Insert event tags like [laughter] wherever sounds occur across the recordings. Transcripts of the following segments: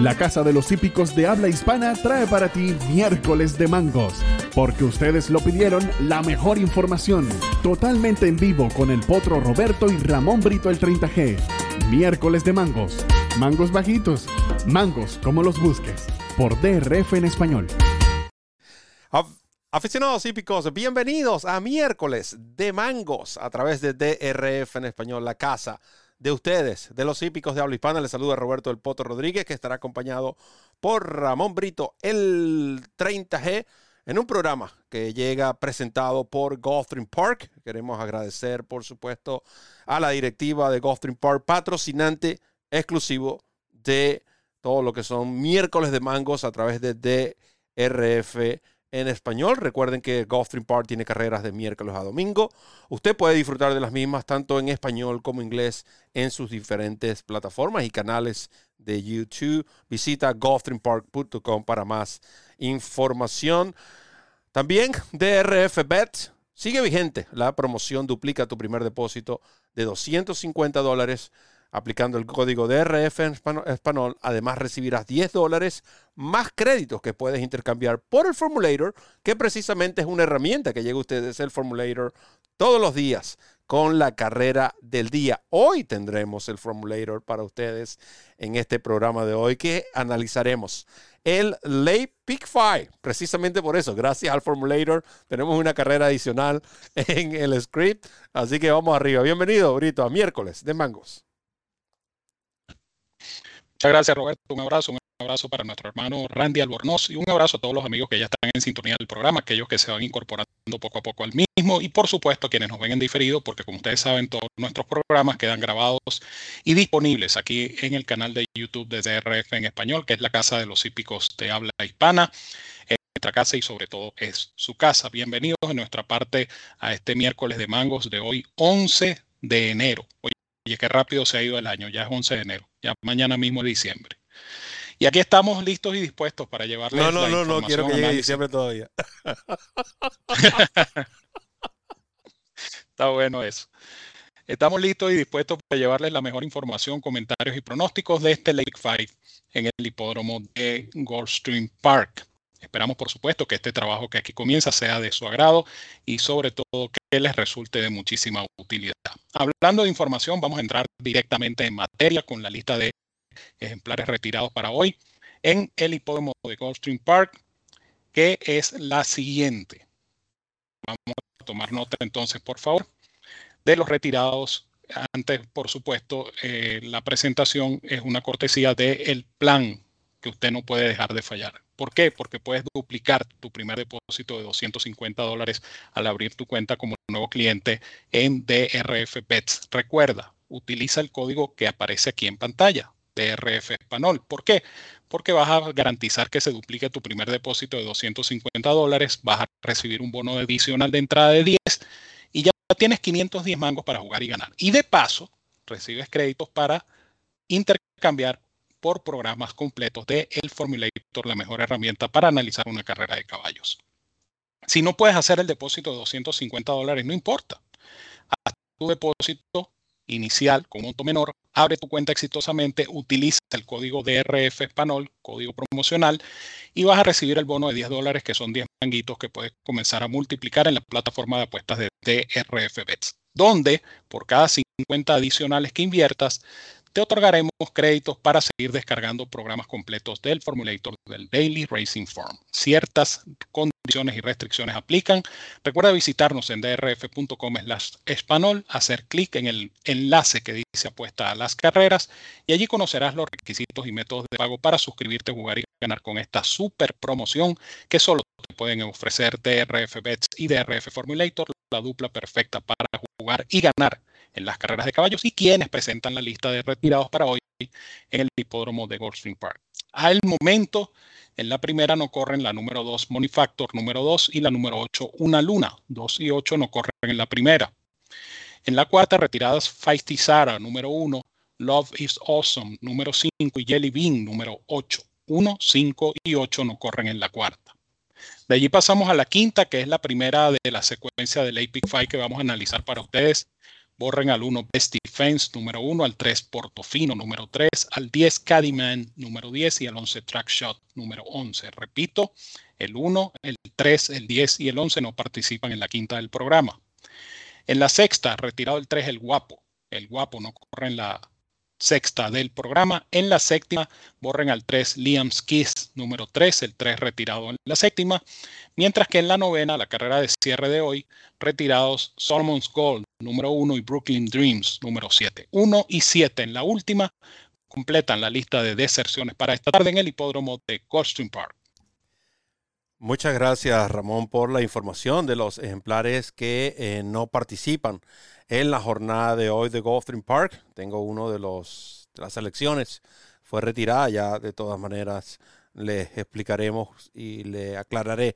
La Casa de los Hípicos de Habla Hispana trae para ti miércoles de mangos, porque ustedes lo pidieron la mejor información, totalmente en vivo con el potro Roberto y Ramón Brito el 30G. Miércoles de mangos, mangos bajitos, mangos como los busques, por DRF en español. Aficionados hípicos, bienvenidos a miércoles de mangos a través de DRF en español, la casa de ustedes, de los hípicos de habla hispana. Les saluda Roberto El Poto Rodríguez, que estará acompañado por Ramón Brito, el 30G, en un programa que llega presentado por Gulfstream Park. Queremos agradecer, por supuesto, a la directiva de Gulfstream Park, patrocinante exclusivo de todo lo que son miércoles de mangos a través de DRF en español. Recuerden que Gulfstream Park tiene carreras de miércoles a domingo. Usted puede disfrutar de las mismas tanto en español como inglés en sus diferentes plataformas y canales de YouTube. Visita gulfstreampark.com para más información. También DRF Bet sigue vigente. La promoción duplica tu primer depósito de 250 dólares aplicando el código DRF en español. Además, recibirás 10 dólares más créditos que puedes intercambiar por el Formulator, que precisamente es una herramienta que llega a ustedes el Formulator todos los días con la carrera del día. Hoy tendremos el Formulator para ustedes en este programa de hoy que analizaremos el Late Pick 5. Precisamente por eso, gracias al Formulator, tenemos una carrera adicional en el script. Así que vamos arriba. Bienvenido, Brito, a miércoles de Mangos. Muchas gracias, Roberto. Un abrazo, un abrazo para nuestro hermano Randy Albornoz y un abrazo a todos los amigos que ya están en sintonía del programa, aquellos que se van incorporando poco a poco al mismo y por supuesto quienes nos ven en diferido, porque como ustedes saben, todos nuestros programas quedan grabados y disponibles aquí en el canal de YouTube de DRF en español, que es la casa de los hípicos de habla hispana nuestra casa y sobre todo es su casa. Bienvenidos en nuestra parte a este miércoles de mangos de hoy, 11 de enero. Oye, qué rápido se ha ido el año, ya es 11 de enero, ya mañana mismo es diciembre. Y aquí estamos listos y dispuestos para llevarles. No, no, no, no, quiero que llegue diciembre todavía. [laughs] Está bueno eso. Estamos listos y dispuestos para llevarles la mejor información, comentarios y pronósticos de este Lake Five en el hipódromo de Goldstream Park. Esperamos, por supuesto, que este trabajo que aquí comienza sea de su agrado y sobre todo que les resulte de muchísima utilidad. Hablando de información, vamos a entrar directamente en materia con la lista de ejemplares retirados para hoy en el hipódromo de Goldstream Park, que es la siguiente. Vamos a tomar nota entonces, por favor, de los retirados. Antes, por supuesto, eh, la presentación es una cortesía del plan que usted no puede dejar de fallar. ¿Por qué? Porque puedes duplicar tu primer depósito de 250 dólares al abrir tu cuenta como nuevo cliente en DRF Bets. Recuerda, utiliza el código que aparece aquí en pantalla, DRF Español. ¿Por qué? Porque vas a garantizar que se duplique tu primer depósito de 250 dólares, vas a recibir un bono adicional de entrada de 10 y ya tienes 510 mangos para jugar y ganar. Y de paso, recibes créditos para intercambiar por programas completos de El Formulator, la mejor herramienta para analizar una carrera de caballos. Si no puedes hacer el depósito de 250 dólares, no importa. Haz tu depósito inicial con monto menor, abre tu cuenta exitosamente, utiliza el código DRF Español, código promocional, y vas a recibir el bono de 10 dólares, que son 10 manguitos que puedes comenzar a multiplicar en la plataforma de apuestas de DRF Bets, donde por cada 50 adicionales que inviertas, te otorgaremos créditos para seguir descargando programas completos del Formulator del Daily Racing Form. Ciertas condiciones y restricciones aplican. Recuerda visitarnos en drf.com español, hacer clic en el enlace que dice apuesta a las carreras y allí conocerás los requisitos y métodos de pago para suscribirte, jugar y ganar con esta super promoción que solo te pueden ofrecer DRF Bets y DRF Formulator, la dupla perfecta para jugar y ganar en las carreras de caballos y quienes presentan la lista de retirados para hoy en el hipódromo de Goldstream Park. Al momento, en la primera no corren la número 2 Monifactor, número 2 y la número 8 Una Luna. 2 y 8 no corren en la primera. En la cuarta, retiradas Feisty Sara, número 1, Love is Awesome, número 5 y Jelly Bean, número 8. 1, 5 y 8 no corren en la cuarta. De allí pasamos a la quinta, que es la primera de la secuencia del APIC 5 que vamos a analizar para ustedes borren al 1 Best Defense número 1, al 3 Portofino número 3, al 10 Caddyman número 10 y al 11 Track Shot número 11. Repito, el 1, el 3, el 10 y el 11 no participan en la quinta del programa. En la sexta, retirado el 3, el guapo. El guapo no corre en la sexta del programa. En la séptima, borren al 3 Liam's Kiss número 3, el 3 retirado en la séptima. Mientras que en la novena, la carrera de cierre de hoy, retirados Solomon's Gold número 1 y Brooklyn Dreams número 7. 1 y 7 en la última completan la lista de deserciones para esta tarde en el hipódromo de Goldstream Park. Muchas gracias Ramón por la información de los ejemplares que eh, no participan en la jornada de hoy de Gulfstream Park. Tengo uno de, los, de las selecciones, fue retirada ya de todas maneras. Les explicaremos y le aclararé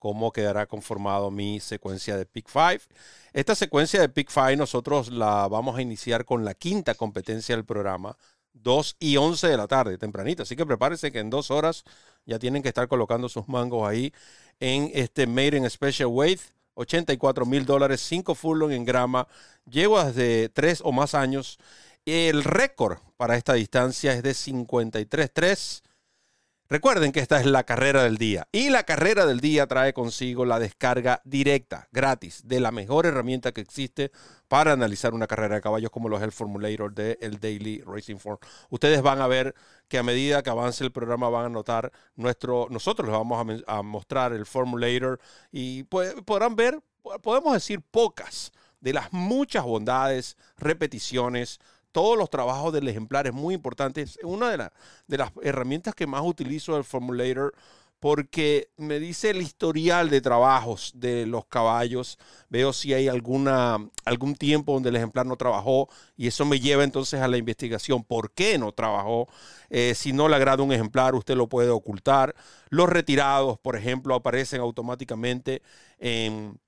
cómo quedará conformado mi secuencia de Pick 5. Esta secuencia de Pick 5 nosotros la vamos a iniciar con la quinta competencia del programa, 2 y 11 de la tarde, tempranito. Así que prepárense que en dos horas ya tienen que estar colocando sus mangos ahí en este Made in Special Weight. 84 mil dólares, 5 furlong en grama. Llevo desde 3 o más años. El récord para esta distancia es de 53.3. Recuerden que esta es la carrera del día y la carrera del día trae consigo la descarga directa, gratis, de la mejor herramienta que existe para analizar una carrera de caballos como lo es el Formulator de el Daily Racing Form. Ustedes van a ver que a medida que avance el programa van a notar nuestro, nosotros les vamos a, mostrar el Formulator y podrán ver, podemos decir pocas de las muchas bondades, repeticiones, todos los trabajos del ejemplar es muy importante. Es una de, las herramientas que más utilizo el Formulator porque me dice el historial de trabajos de los caballos, veo si hay alguna, algún tiempo donde el ejemplar no trabajó y eso me lleva entonces a la investigación, por qué no trabajó, eh, si no le agrada un ejemplar usted lo puede ocultar, los retirados, por ejemplo, aparecen automáticamente en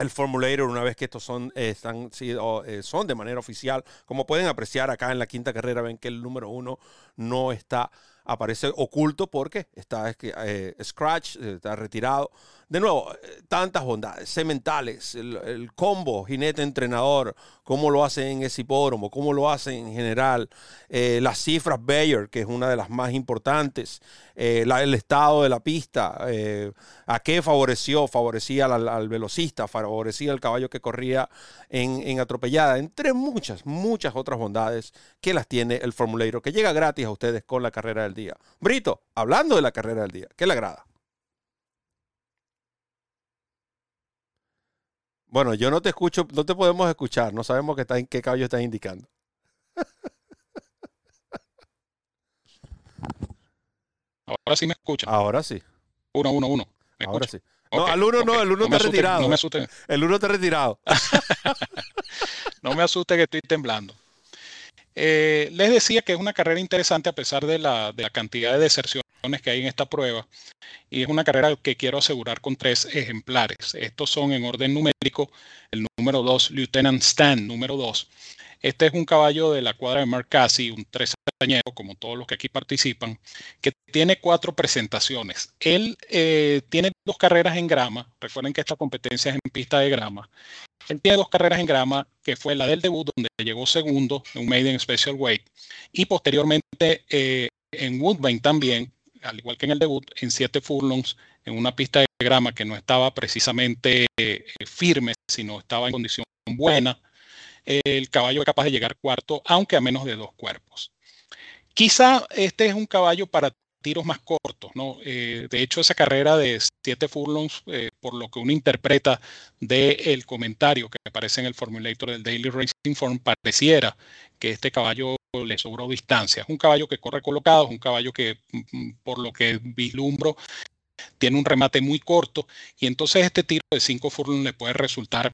el formulator una vez que estos son, eh, están, eh, son de manera oficial. Como pueden apreciar acá en la quinta carrera, ven que el número uno no está, aparece oculto porque está eh, scratch, está retirado. De nuevo, tantas bondades, sementales, el, combo, jinete entrenador, cómo lo hacen en ese hipódromo, cómo lo hacen en general, las cifras Bayer, que es una de las más importantes, el estado de la pista, a qué favoreció, favorecía al, velocista, favorecía al caballo que corría en, atropellada, entre muchas, muchas otras bondades que las tiene el Formulator, que llega gratis a ustedes con la carrera del día. Brito, hablando de la carrera del día, ¿qué le agrada? Bueno, yo no te escucho, no te podemos escuchar, no sabemos qué, está, qué caballo estás indicando. Ahora sí me escucha. Ahora sí. Uno, uno, uno. Ahora sí. No, al uno no, [laughs] el uno está retirado. No me asuste. El uno está retirado. no me asuste que estoy temblando. Eh, les decía que es una carrera interesante a pesar de la, de la, cantidad de deserciones que hay en esta prueba. Y es una carrera que quiero asegurar con tres ejemplares. Estos son en orden numérico. El número 2, Lieutenant Stan, número 2. Este es un caballo de la cuadra de Marcasi, un tres añero, como todos los que aquí participan, que tiene cuatro presentaciones. Él eh, tiene dos carreras en grama. Recuerden que esta competencia es en pista de grama. Él tiene dos carreras en grama, que fue la del debut, donde llegó segundo en un Maiden Special Weight, y posteriormente eh, en Woodbine también, al igual que en el debut, en siete furlongs, en una pista de grama que no estaba precisamente eh, firme, sino estaba en condición buena el caballo es capaz de llegar cuarto, aunque a menos de dos cuerpos. Quizá este es un caballo para tiros más cortos, ¿no? Eh, de hecho, esa carrera de siete furlongs, eh, por lo que uno interpreta del comentario que aparece en el formulator del Daily Racing Form, pareciera que este caballo le sobró distancia. Es un caballo que corre colocado, es un caballo que, mm, mm, por lo que vislumbro, tiene un remate muy corto y entonces este tiro de cinco furlongs le puede resultar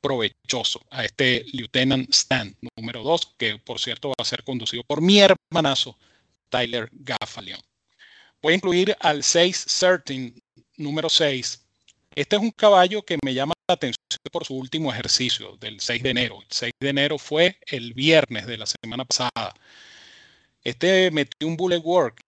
provechoso a este Lieutenant Stan número 2, que por cierto va a ser conducido por mi hermanazo Tyler Gaffalion. Voy a incluir al 6 Certain número 6. Este es un caballo que me llama la atención por su último ejercicio del 6 de enero. El 6 de enero fue el viernes de la semana pasada. Este metió un bullet work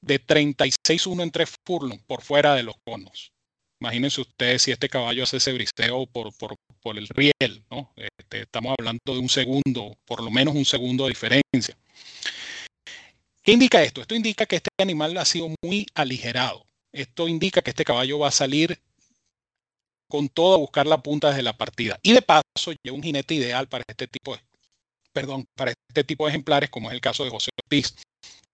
de 36-1 en tres furlong por fuera de los conos. Imagínense ustedes si este caballo hace ese briseo por, por, por el riel, ¿no? Este, estamos hablando de un segundo, por lo menos un segundo de diferencia. ¿Qué indica esto? Esto indica que este animal ha sido muy aligerado. Esto indica que este caballo va a salir con todo buscar la punta desde la partida. Y de paso, lleva un jinete ideal para este tipo de, perdón, para este tipo de ejemplares, como es el caso de José Ortiz,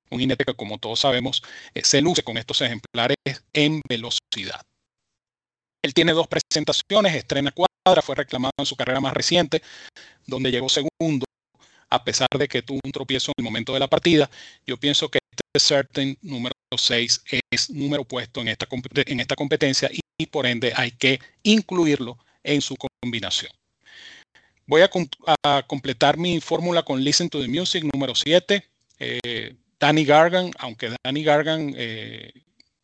un jinete que, como todos sabemos, eh, se luce con estos ejemplares en velocidad. Él tiene dos presentaciones, estrena cuadra, fue reclamado en su carrera más reciente, donde llegó segundo, a pesar de que tuvo un tropiezo en el momento de la partida. Yo pienso que este Certain número 6 es número puesto en esta, en esta competencia por ende hay que incluirlo en su combinación. Voy a, completar mi fórmula con Listen to the Music número 7. Eh, Danny Gargan, aunque Danny Gargan eh,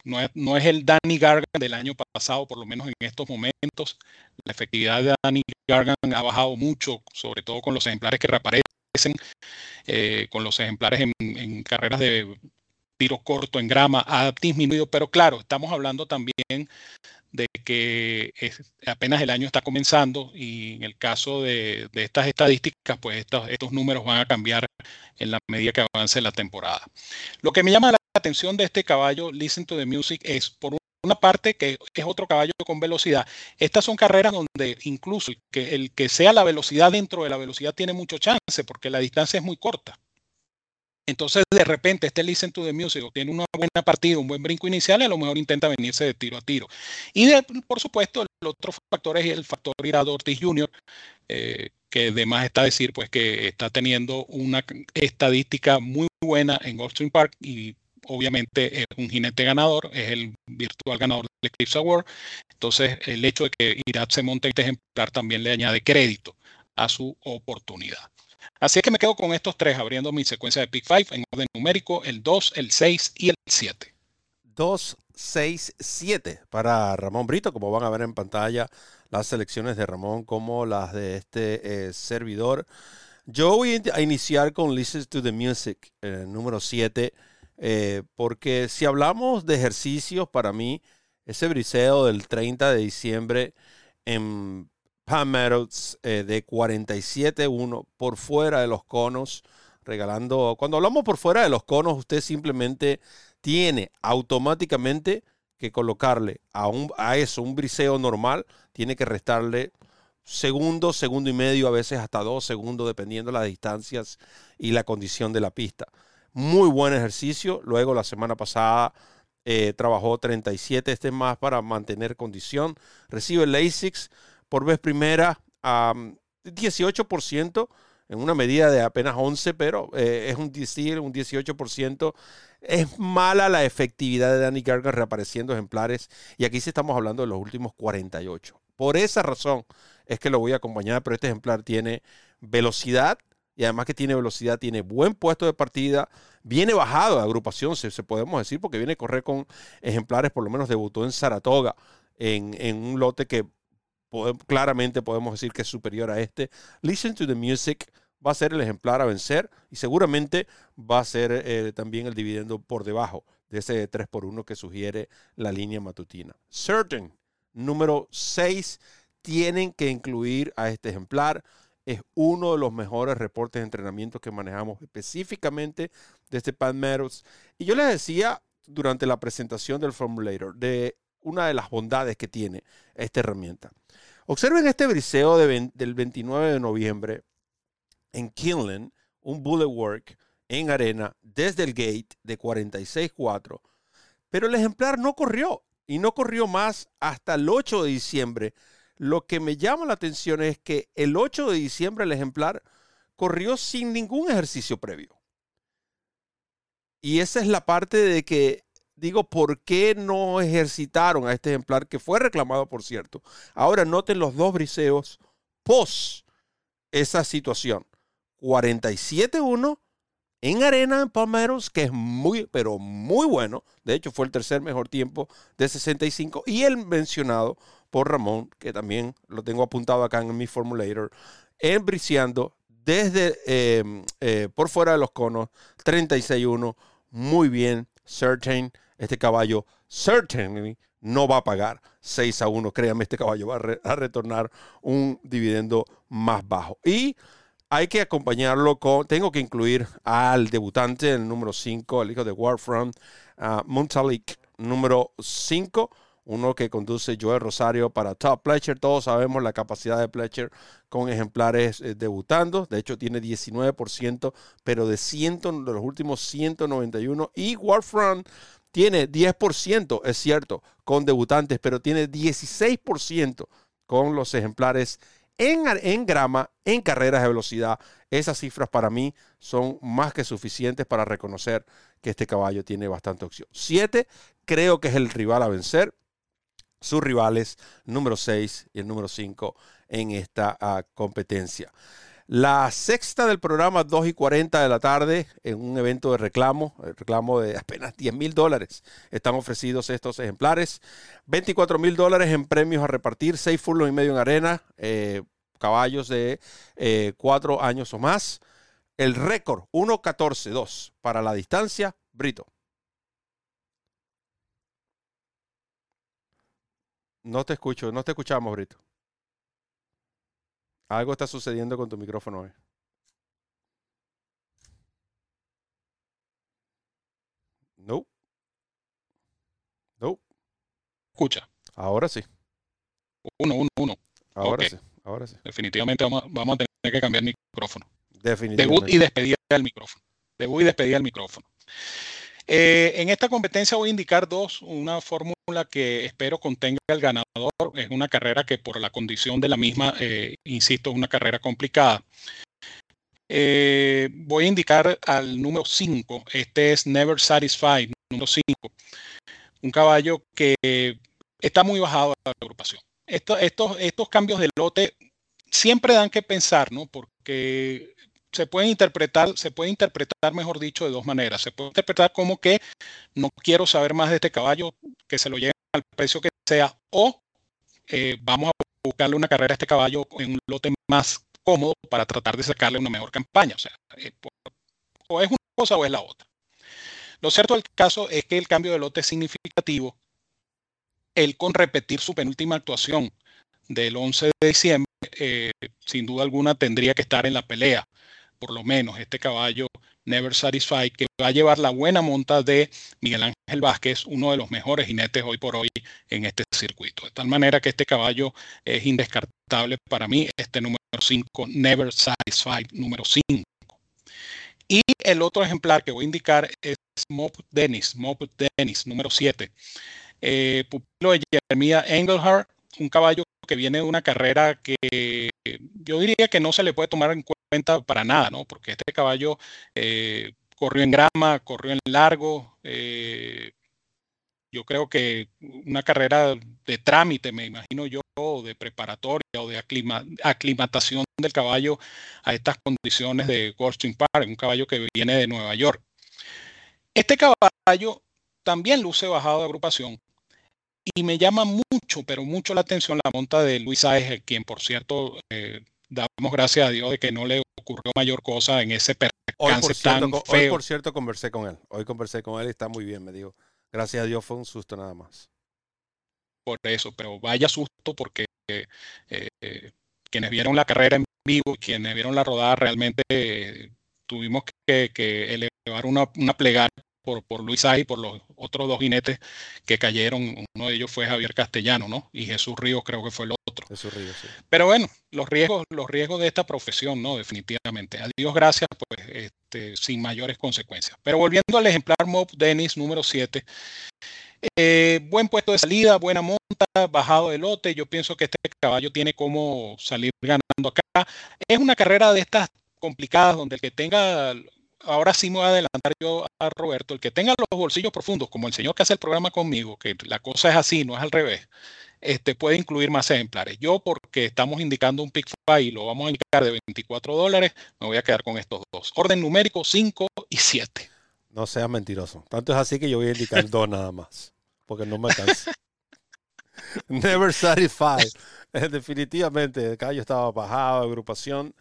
no es, no es, el Danny Gargan del año pasado, por lo menos en estos momentos. La efectividad de Danny Gargan ha bajado mucho, sobre todo con los ejemplares que reaparecen, eh, con los ejemplares en, carreras de tiro corto en grama, ha disminuido, pero claro, estamos hablando también de que apenas el año está comenzando y en el caso de, estas estadísticas, pues estos, estos, números van a cambiar en la medida que avance la temporada. Lo que me llama la atención de este caballo, Listen to the Music, es por una parte que es otro caballo con velocidad. Estas son carreras donde incluso que, el que sea la velocidad dentro de la velocidad tiene mucho chance porque la distancia es muy corta. Entonces, de repente, este Listen to the Music tiene una buena partida, un buen brinco inicial y a lo mejor intenta venirse de tiro a tiro. Y por supuesto, el otro factor es el factor Irado Ortiz Jr., eh, que además está decir pues que está teniendo una estadística muy buena en Goldstream Park y obviamente es un jinete ganador, es el virtual ganador del Eclipse Award. Entonces, el hecho de que Irat se monte este ejemplar también le añade crédito a su oportunidad. Así es que me quedo con estos tres, abriendo mi secuencia de Pick 5 en orden numérico, el 2, el 6 y el 7. 2, 6, 7 para Ramón Brito, como van a ver en pantalla las selecciones de Ramón como las de este eh, servidor. Yo voy a iniciar con Listen to the Music, eh, número 7, eh, porque si hablamos de ejercicios, para mí, ese briseo del 30 de diciembre en Pan Meadows eh, de 47-1 por fuera de los conos, regalando. Cuando hablamos por fuera de los conos, usted simplemente tiene automáticamente que colocarle a, un, a eso un briseo normal, tiene que restarle segundo, segundo y medio, a veces hasta dos segundos, dependiendo de las distancias y la condición de la pista. Muy buen ejercicio. Luego la semana pasada eh, trabajó 37, este es más para mantener condición. Recibe LASIX por vez primera a 18%, en una medida de apenas 11, pero eh, es un decir, un 18%. Es mala la efectividad de Danny Gargan reapareciendo ejemplares y aquí sí estamos hablando de los últimos 48. Por esa razón es que lo voy a acompañar, pero este ejemplar tiene velocidad y además que tiene velocidad, tiene buen puesto de partida, viene bajado de agrupación, se, se podemos decir, porque viene a correr con ejemplares, por lo menos debutó en Saratoga, en, en un lote que claramente podemos decir que es superior a este. Listen to the Music va a ser el ejemplar a vencer y seguramente va a ser eh, también el dividendo por debajo de ese 3 por 1 que sugiere la línea matutina. Certain, número 6, tienen que incluir a este ejemplar. Es uno de los mejores reportes de entrenamiento que manejamos específicamente de este Pan Meadows. Y yo les decía durante la presentación del Formulator de una de las bondades que tiene esta herramienta. Observen este briseo del 29 de noviembre en Kinlan, un bullet work en arena desde el gate de 46.4, pero el ejemplar no corrió y no corrió más hasta el 8 de diciembre. Lo que me llama la atención es que el 8 de diciembre el ejemplar corrió sin ningún ejercicio previo. Y esa es la parte de que digo, ¿por qué no ejercitaron a este ejemplar que fue reclamado, por cierto? Ahora noten los dos briseos post esa situación. 47-1 en arena en Palmeros, que es muy, pero muy bueno. De hecho, fue el tercer mejor tiempo de 65. Y el mencionado por Ramón, que también lo tengo apuntado acá en mi formulator, en briseando desde em, eh, por fuera de los conos, 36-1. Muy bien, certain este caballo, certainly no va a pagar 6 a 1. Créame, este caballo va a, retornar un dividendo más bajo. Y hay que acompañarlo con, tengo que incluir al debutante, el número 5, el hijo de Warfront, uh, Muntalik, número 5 uno que conduce Joel Rosario para Top Pletcher. Todos sabemos la capacidad de Pletcher con ejemplares eh, debutando. De hecho, tiene 19%, pero de, 100, de los últimos 191. Y Warfront tiene 10%, es cierto, con debutantes, pero tiene 16% con los ejemplares en, en, grama, en carreras de velocidad. Esas cifras para mí son más que suficientes para reconocer que este caballo tiene bastante opción. 7, creo que es el rival a vencer sus rivales número 6 y el número 5 en esta uh, competencia. La sexta del programa, 2 y 40 de la tarde, en un evento de reclamo, el reclamo de apenas 10 mil dólares. Están ofrecidos estos ejemplares. 24 mil dólares en premios a repartir, 6 furlos y medio en arena, eh, caballos de eh, 4 años o más. El récord, 1.14.2 para la distancia, Brito. No te escucho, no te escuchamos, Brito. Algo está sucediendo con tu micrófono hoy. No. No. Escucha. Ahora sí. Uno, uno, uno. Ahora sí. Ahora sí. Definitivamente vamos, vamos, a tener que cambiar el micrófono. Definitivamente. Debut y despedida del micrófono. Debut y despedida del micrófono. Eh, en esta competencia voy a indicar dos, una fórmula que espero contenga el ganador. Es una carrera que por la condición de la misma, eh, insisto, es una carrera complicada. Eh, voy a indicar al número 5. Este es Never Satisfied, número 5. Un caballo que está muy bajado a la agrupación. estos, estos cambios de lote siempre dan que pensar, ¿no? Porque se puede interpretar, se puede interpretar, mejor dicho, de dos maneras. Se puede interpretar como que no quiero saber más de este caballo, que se lo lleven al precio que sea, o eh, vamos a buscarle una carrera a este caballo en un lote más cómodo para tratar de sacarle una mejor campaña. O sea, eh, o es una cosa o es la otra. Lo cierto del caso es que el cambio de lote es significativo. Él con repetir su penúltima actuación del 11 de diciembre, eh, sin duda alguna tendría que estar en la pelea por lo menos este caballo Never Satisfied, que va a llevar la buena monta de Miguel Ángel Vázquez, uno de los mejores jinetes hoy por hoy en este circuito. De tal manera que este caballo es indescartable para mí, este número 5, Never Satisfied, número 5. Y el otro ejemplar que voy a indicar es Mop Dennis, Mop Dennis, número 7. Eh, pupilo de Jeremia Engelhardt, un caballo que viene de una carrera que yo diría que no se le puede tomar en cuenta para nada, ¿no? Porque este caballo eh, corrió en grama, corrió en largo. Eh, yo creo que una carrera de trámite, me imagino yo, de preparatoria o de aclimatación del caballo a estas condiciones de Goldstein Park, un caballo que viene de Nueva York. Este caballo también luce bajado de agrupación, y me llama mucho, pero mucho la atención la monta de Luis Saez, quien por cierto eh, damos gracias a Dios de que no le ocurrió mayor cosa en ese percance hoy, por tan cierto, feo. Hoy, por cierto, conversé con él. Hoy conversé con él y está muy bien, me dijo. Gracias a Dios fue un susto nada más. Por eso, pero vaya susto porque eh, eh, quienes vieron la carrera en vivo, quienes vieron la rodada, realmente eh, tuvimos que, que elevar una, una plegaria por, por Luis y por los otros dos jinetes que cayeron. Uno de ellos fue Javier Castellano, ¿no? Y Jesús Ríos creo que fue el otro. Jesús Ríos, sí. Pero bueno, los riesgos, los riesgos de esta profesión, ¿no? Definitivamente. A Dios gracias, pues, este, sin mayores consecuencias. Pero volviendo al ejemplar Mob Dennis número 7. Eh, buen puesto de salida, buena monta, bajado de lote. Yo pienso que este caballo tiene como salir ganando acá. Es una carrera de estas complicadas donde el que tenga ahora sí me voy a adelantar yo a Roberto, el que tenga los bolsillos profundos, como el señor que hace el programa conmigo, que la cosa es así, no es al revés, este, puede incluir más ejemplares. Yo, porque estamos indicando un pick y lo vamos a indicar de 24 dólares, me voy a quedar con estos dos. Orden numérico 5 y 7. No seas mentiroso. Tanto es así que yo voy a indicar dos nada más, porque no me alcanza. [laughs] Never satisfied. Definitivamente, el caballo estaba bajado, agrupación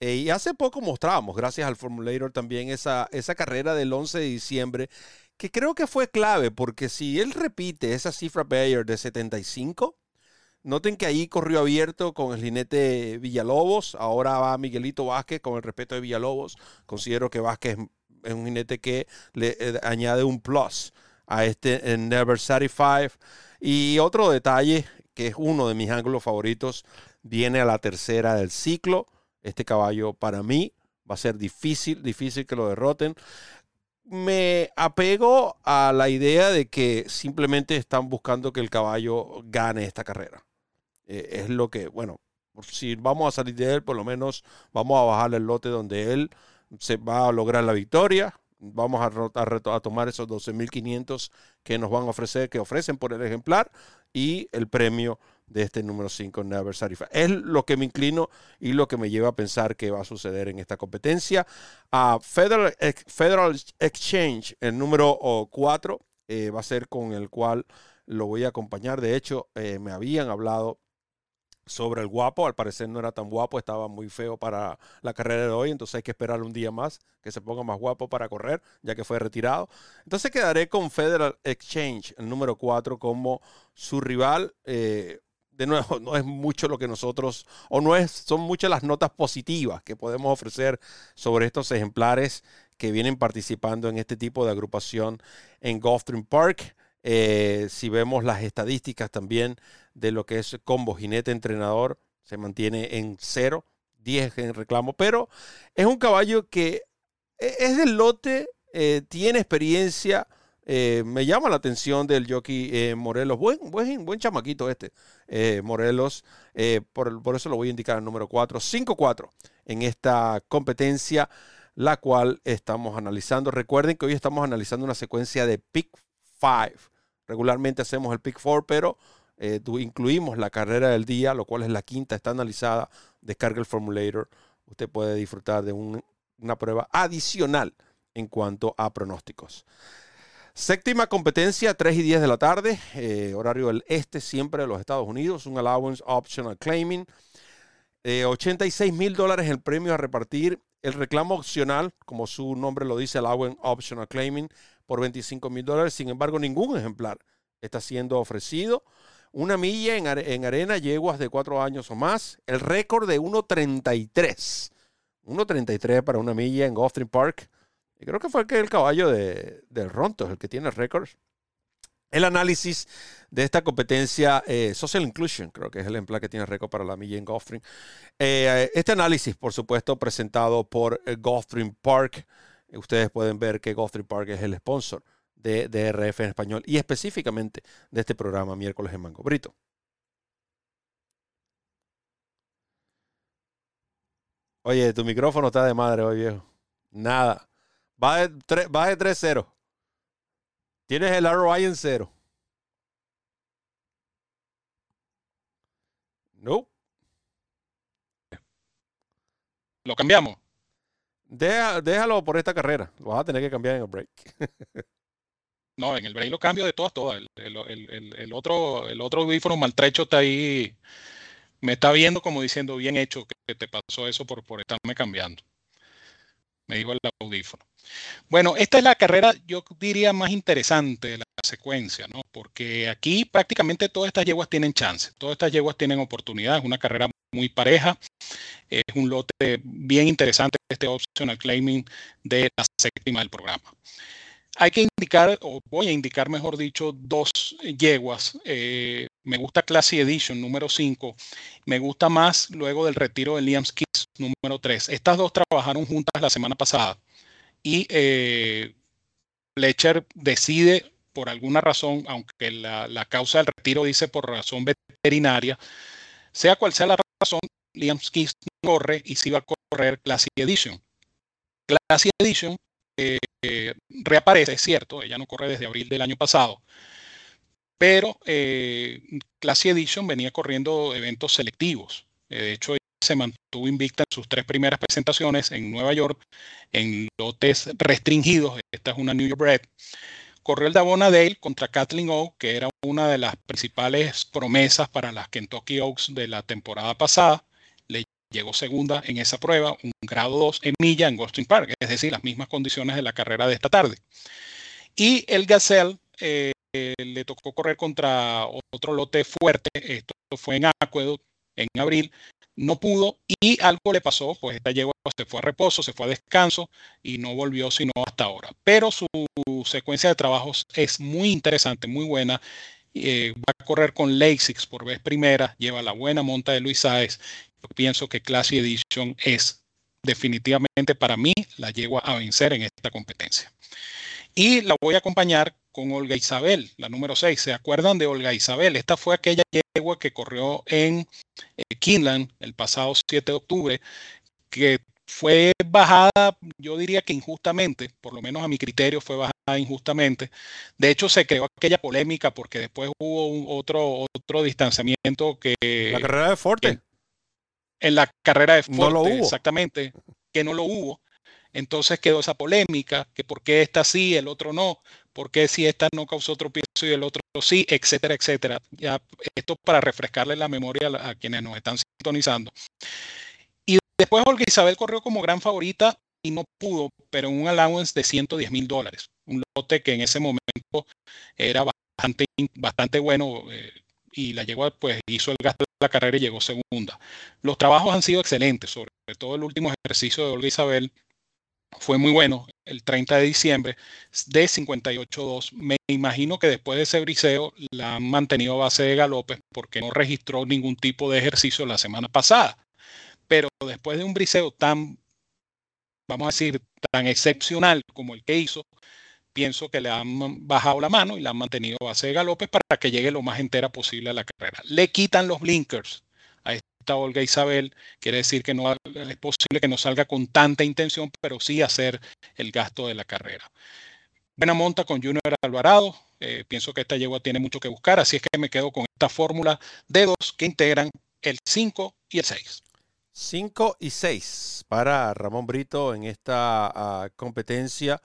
eh, y hace poco mostrábamos, gracias al Formulator, también esa, esa carrera del 11 de diciembre que creo que fue clave, porque si él repite esa cifra Bayer de 75, noten que ahí corrió abierto con el jinete Villalobos, ahora va Miguelito Vázquez con el respeto de Villalobos, considero que Vázquez es un jinete que le eh, añade un plus a este Never Satisfied. Y otro detalle, que es uno de mis ángulos favoritos, viene a la tercera del ciclo. Este caballo para mí va a ser difícil, difícil que lo derroten. Me apego a la idea de que simplemente están buscando que el caballo gane esta carrera. Eh, es lo que, bueno, si vamos a salir de él, por lo menos vamos a bajar el lote donde él se va a lograr la victoria vamos a, a, tomar esos 12.500 que nos van a ofrecer, que ofrecen por el ejemplar y el premio de este número 5 Never Satisfied. Es lo que me inclino y lo que me lleva a pensar que va a suceder en esta competencia. A Federal, Federal Exchange, el número 4, eh, va a ser con el cual lo voy a acompañar. De hecho, eh, me habían hablado sobre el guapo. Al parecer no era tan guapo, estaba muy feo para la carrera de hoy, entonces hay que esperar un día más que se ponga más guapo para correr, ya que fue retirado. Entonces quedaré con Federal Exchange, el número 4, como su rival. Eh, de nuevo, [laughs] no es mucho lo que nosotros, o no es, son muchas las notas positivas que podemos ofrecer sobre estos ejemplares que vienen participando en este tipo de agrupación en Gulfstream Park. Eh, si vemos las estadísticas también de lo que es combo jinete-entrenador, se mantiene en cero, 10 en reclamo, pero es un caballo que e, es del lote, eh, tiene experiencia. Eh, me llama la atención del jockey Morelos. Buen, buen, buen chamaquito este, Morelos. Por, por, eso lo voy a indicar el número 4. 5-4 en esta competencia, la cual estamos analizando. Recuerden que hoy estamos analizando una secuencia de pick 5. Regularmente hacemos el Pick Four, pero eh, incluimos la carrera del día, lo cual es la quinta, está analizada. Descarga el formulator. Usted puede disfrutar de una prueba adicional en cuanto a pronósticos. Séptima competencia, 3 y 10 de la tarde, eh, horario del este, siempre de los Estados Unidos, un allowance optional claiming. 86 eh, mil dólares el premio a repartir. El reclamo opcional, como su nombre lo dice, allowance optional claiming, por 25 mil dólares. Sin embargo, ningún ejemplar está siendo ofrecido. Una milla en, arena, yeguas de cuatro años o más. El récord de 1.33. 1.33 para una milla en Gulfstream Park. Y creo que fue el, que el caballo de, del Ronto, el que tiene el récord. El análisis de esta competencia, eh, Social Inclusion, creo que es el ejemplar que tiene récord para la milla en. Eh, este análisis, por supuesto, presentado por eh, Gulfstream Park. Ustedes pueden ver que Gulfstream Park es el sponsor de DRF en español y específicamente de este programa Miércoles en Mango. Brito. Oye, tu micrófono está de madre hoy, viejo. Nada. Va de, 3-0. Tienes el ROI en cero. No. ¿Lo cambiamos? déjalo por esta carrera. Lo vas a tener que cambiar en el break. [laughs] no, en el break lo cambio de todas, todas. El, otro, el otro audífono maltrecho está ahí. Me está viendo como diciendo, bien hecho que te pasó eso por, por estarme cambiando. Me dijo el audífono. Bueno, esta es la carrera, yo diría, más interesante de la secuencia, ¿no? Porque aquí prácticamente todas estas yeguas tienen chance, todas estas yeguas tienen oportunidad, es una carrera muy pareja. Es un lote bien interesante este optional claiming de la séptima del programa. Hay que indicar, o voy a indicar, mejor dicho, dos yeguas. Eh, me gusta Classy Edition número 5. Me gusta más luego del retiro de Liam Kiss número 3. Estas dos trabajaron juntas la semana pasada. Y eh, Fletcher decide, por alguna razón, aunque la, la causa del retiro dice por razón veterinaria, sea cual sea la razón, Liam corre y si va a correr Classic Edition. Classic Edition eh, reaparece, es cierto, ella no corre desde abril del año pasado, pero eh, Classic Edition venía corriendo eventos selectivos. Eh, de hecho, se mantuvo invicta en sus tres primeras presentaciones en Nueva York en lotes restringidos. Esta es una New York Bread corrió el Davona Dale contra Kathleen Oak, que era una de las principales promesas para las Kentucky Oaks de la temporada pasada. Le llegó segunda en esa prueba, un grado 2 en milla en Gulfstream Park, es decir, las mismas condiciones de la carrera de esta tarde. Y el Gazelle eh, le tocó correr contra otro lote fuerte, esto fue en Aqueduct en abril, no pudo y algo le pasó, pues esta yegua se fue a reposo, se fue a descanso y no volvió sino hasta ahora. Pero su secuencia de trabajos es muy interesante, muy buena. Eh, va a correr con Lasix por vez primera, lleva la buena monta de Luis Saez. Yo pienso que Classy Edition es definitivamente para mí la yegua a vencer en esta competencia. Y la voy a acompañar con Olga Isabel, la número 6. ¿Se acuerdan de Olga Isabel? Esta fue aquella yegua que corrió en eh, el pasado 7 de octubre, que fue bajada, yo diría que injustamente, por lo menos a mi criterio fue bajada injustamente. De hecho, se creó aquella polémica porque después hubo un otro, otro distanciamiento que... La carrera de Forte. En, la carrera de Forte, no lo hubo. exactamente, que no lo hubo. Entonces quedó esa polémica, que por qué esta sí, el otro no, por qué si esta no causó tropiezo y el otro sí, etcétera, etcétera. Ya, esto para refrescarle la memoria a, quienes nos están sintonizando. Y después Olga Isabel corrió como gran favorita y no pudo, pero en un allowance de 110 mil dólares. Un lote que en ese momento era bastante, bastante bueno eh, y la llegó, pues hizo el gasto de la carrera y llegó segunda. Los trabajos han sido excelentes, sobre todo el último ejercicio de Olga Isabel fue muy bueno el 30 de diciembre de 58.2. Me imagino que después de ese briseo la han mantenido a base de galopes porque no registró ningún tipo de ejercicio la semana pasada. Pero después de un briseo tan, vamos a decir, tan excepcional como el que hizo, pienso que le han bajado la mano y la han mantenido a base de galopes para que llegue lo más entera posible a la carrera. Le quitan los blinkers Olga Isabel, quiere decir que no es posible que no salga con tanta intención, pero sí hacer el gasto de la carrera. Buena monta con Junior Alvarado. Eh, pienso que esta yegua tiene mucho que buscar, así es que me quedo con esta fórmula de dos que integran el 5 y el 6. 5 y 6 para Ramón Brito en esta ah, competencia.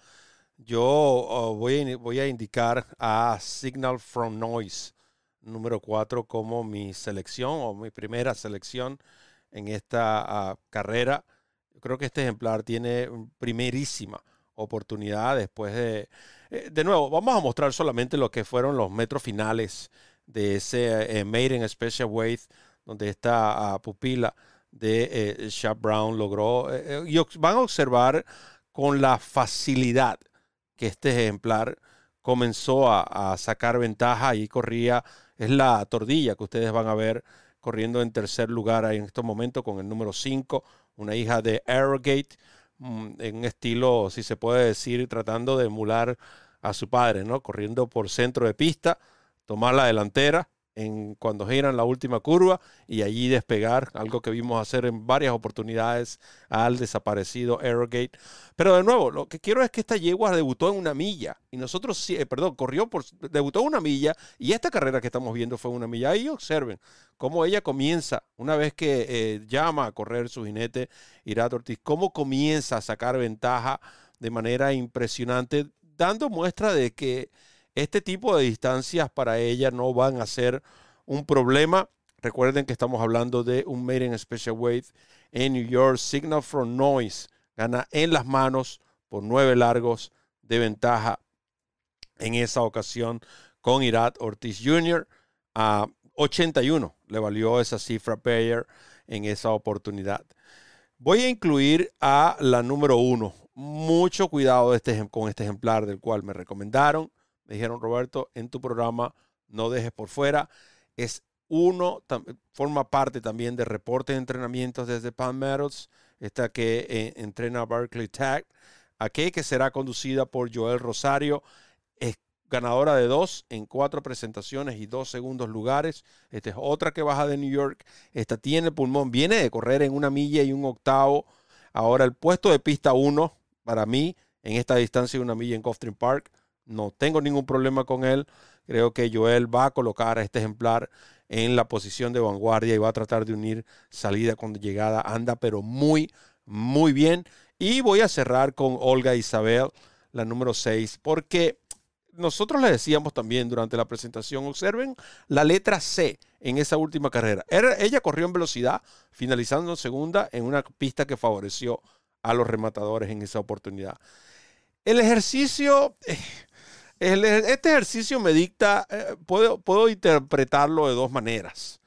Yo voy, voy, a indicar a Signal from Noise número 4 como mi selección o mi primera selección en esta ah, carrera. Yo creo que este ejemplar tiene primerísima oportunidad después de... Eh, de nuevo, vamos a mostrar solamente lo que fueron los metros finales de ese eh, Made Special Weight, donde esta ah, pupila de eh, Brown logró... y van a observar con la facilidad que este ejemplar comenzó a, a sacar ventaja y corría es la tordilla que ustedes van a ver corriendo en tercer lugar en estos momentos con el número 5, una hija de Arrogate, mm, en un estilo, si se puede decir, tratando de emular a su padre, ¿no? Corriendo por centro de pista, tomar la delantera cuando giran la última curva y allí despegar, algo que vimos hacer en varias oportunidades al desaparecido Aerogate. Pero de nuevo, lo que quiero es que esta yegua debutó en una milla y nosotros, eh, perdón, corrió por, debutó una milla y esta carrera que estamos viendo fue una milla. Ahí observen cómo ella comienza, una vez que eh, llama a correr su jinete Irat Ortiz, cómo comienza a sacar ventaja de manera impresionante, dando muestra de que este tipo de distancias para ella no van a ser un problema. Recuerden que estamos hablando de un Made in Special Weight en New York. Signal from Noise gana en las manos por nueve largos de ventaja en esa ocasión con Irat Ortiz Jr. A 81 le valió esa cifra Payer en esa oportunidad. Voy a incluir a la número uno. Mucho cuidado este, con este ejemplar del cual me recomendaron. Me dijeron, Roberto, en tu programa no dejes por fuera. Es uno, forma parte también de reportes de entrenamientos desde Palm Meadows, esta que eh, entrena Barclay Tag, aquí que será conducida por Joel Rosario, es ganadora de dos en cuatro presentaciones y dos segundos lugares. Esta es otra que baja de New York. Esta tiene pulmón, viene de correr en una milla y un octavo. Ahora el puesto de pista uno, para mí, en esta distancia de una milla en Gulfstream Park, no tengo ningún problema con él. Creo que Joel va a colocar a este ejemplar en la posición de vanguardia y va a tratar de unir salida con llegada. Anda, pero muy, muy bien. Y voy a cerrar con Olga Isabel, la número 6, porque nosotros le decíamos también durante la presentación, observen la letra C en esa última carrera. ella corrió en velocidad, finalizando en segunda en una pista que favoreció a los rematadores en esa oportunidad. El ejercicio, eh, este ejercicio me dicta, eh, puedo, puedo interpretarlo de dos maneras.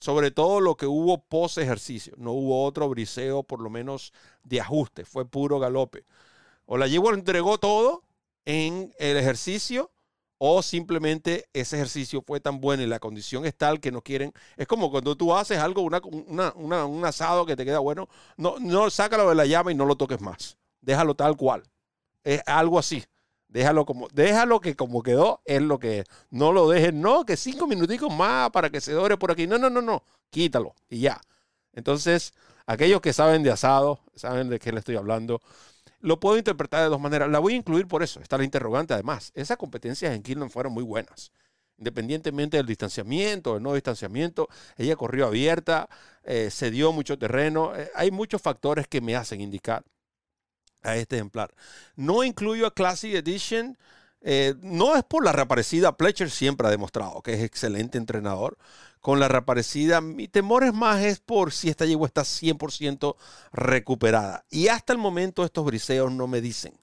Sobre todo lo que hubo post ejercicio. No hubo otro briseo, por lo menos de ajuste. Fue puro galope. O la yegua entregó todo en el ejercicio o simplemente ese ejercicio fue tan bueno y la condición es tal que no quieren. Es como cuando tú haces algo, una, un asado que te queda bueno, no, no sácalo de la llama y no lo toques más. Déjalo tal cual. Es algo así. Déjalo como, déjalo que como quedó es lo que. No lo dejes, no, que cinco minuticos más para que se dore por aquí. No, no, no, no. Quítalo y ya. Entonces, aquellos que saben de asado, saben de qué le estoy hablando, lo puedo interpretar de dos maneras. La voy a incluir por eso. Está la interrogante además. Esas competencias en Kingdom fueron muy buenas. Independientemente del distanciamiento, del no distanciamiento, ella corrió abierta, eh, se dio mucho terreno. Eh, hay muchos factores que me hacen indicar a este ejemplar. No incluyo a Classic Edition. Eh, no es por la reaparecida. Pletcher siempre ha demostrado que es excelente entrenador. Con la reaparecida, mi temor es más es por si esta yegua está 100% recuperada. Y hasta el momento estos briseos no me dicen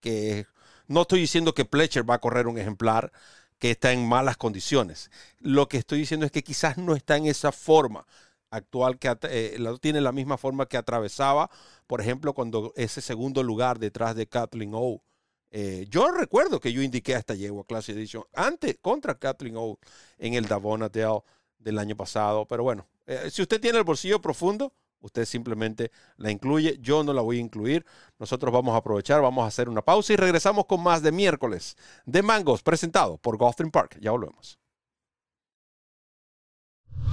que... No estoy diciendo que Pletcher va a correr un ejemplar que está en malas condiciones. Lo que estoy diciendo es que quizás no está en esa forma actual que eh, tiene la misma forma que atravesaba, por ejemplo, cuando ese segundo lugar detrás de Kathleen O. Eh, yo recuerdo que yo indiqué esta yegua Classic Edition antes contra Kathleen O en el Davonadale del año pasado, pero bueno, eh, si usted tiene el bolsillo profundo, usted simplemente la incluye, yo no la voy a incluir. Nosotros vamos a aprovechar, vamos a hacer una pausa y regresamos con más de miércoles de Mangos presentado por Gulfstream Park. Ya volvemos.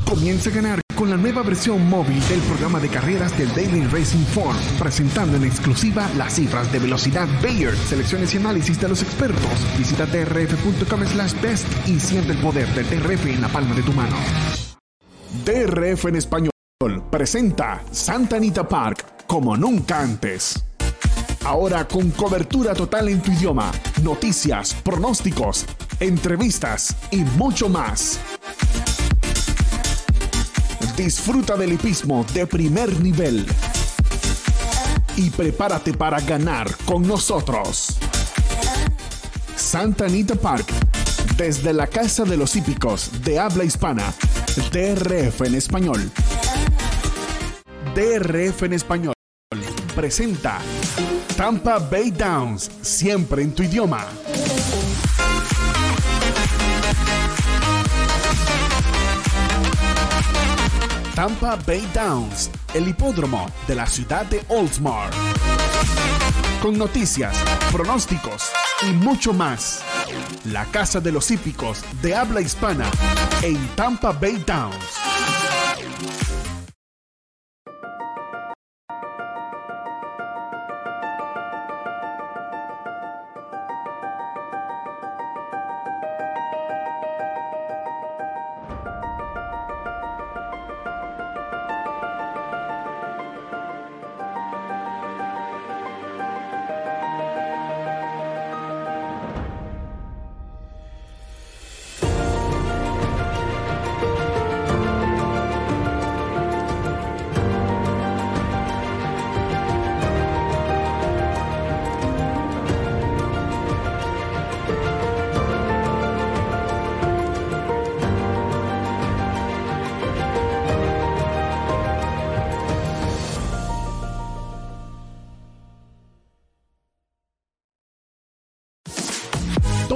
Comienza a ganar con la nueva versión móvil del programa de carreras del Daily Racing Form, presentando en exclusiva las cifras de velocidad Bayer, selecciones y análisis de los expertos. Visita drf.com slash best y siente el poder del DRF en la palma de tu mano. DRF en español presenta Santa Anita Park como nunca antes. Ahora con cobertura total en tu idioma, noticias, pronósticos, entrevistas y mucho más. Disfruta del hipismo de primer nivel. Y prepárate para ganar con nosotros. Santa Anita Park, desde la Casa de los Hípicos de habla hispana, DRF en español. DRF en español presenta Tampa Bay Downs, siempre en tu idioma. Tampa Bay Downs, el hipódromo de la ciudad de Oldsmar. Con noticias, pronósticos y mucho más. La casa de los hípicos de habla hispana en Tampa Bay Downs.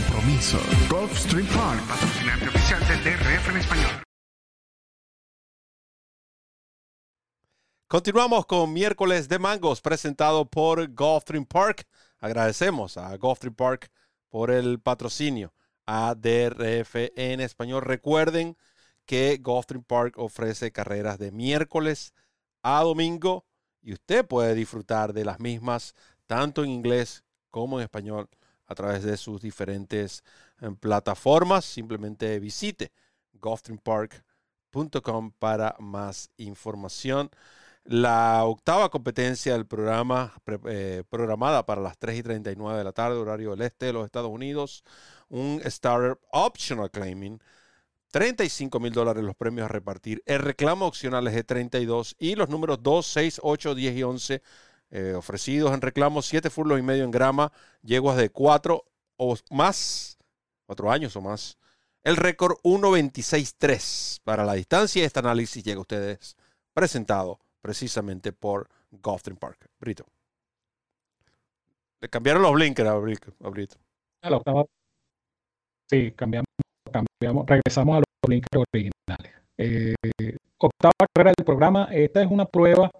Compromiso. Gulfstream Park, patrocinante oficial del DRF en español. Continuamos con miércoles de mangos presentado por Gulfstream Park. Agradecemos a Gulfstream Park por el patrocinio a DRF en español. Recuerden que Gulfstream Park ofrece carreras de miércoles a domingo y usted puede disfrutar de las mismas tanto en inglés como en español a través de sus diferentes eh, plataformas. Simplemente visite gulfstreampark.com para más información. La octava competencia del programa, eh, programada para las 3 y 39 de la tarde, horario del este de los Estados Unidos, un Starter Optional Claiming, 35 mil dólares los premios a repartir. El reclamo opcional es de 32 y los números 2, 6, 8, 10 y 11 eh, ofrecidos en reclamo, 7 furlos y medio en grama, yeguas de 4 o más, 4 años o más. El récord 1.26.3 para la distancia. Este análisis llega a ustedes presentado precisamente por Gulfstream Park. Brito. Le cambiaron los blinkers a Brito. A la octava. Sí, cambiamos, cambiamos, regresamos a los blinkers originales. Eh, octava carrera del programa. Esta es una prueba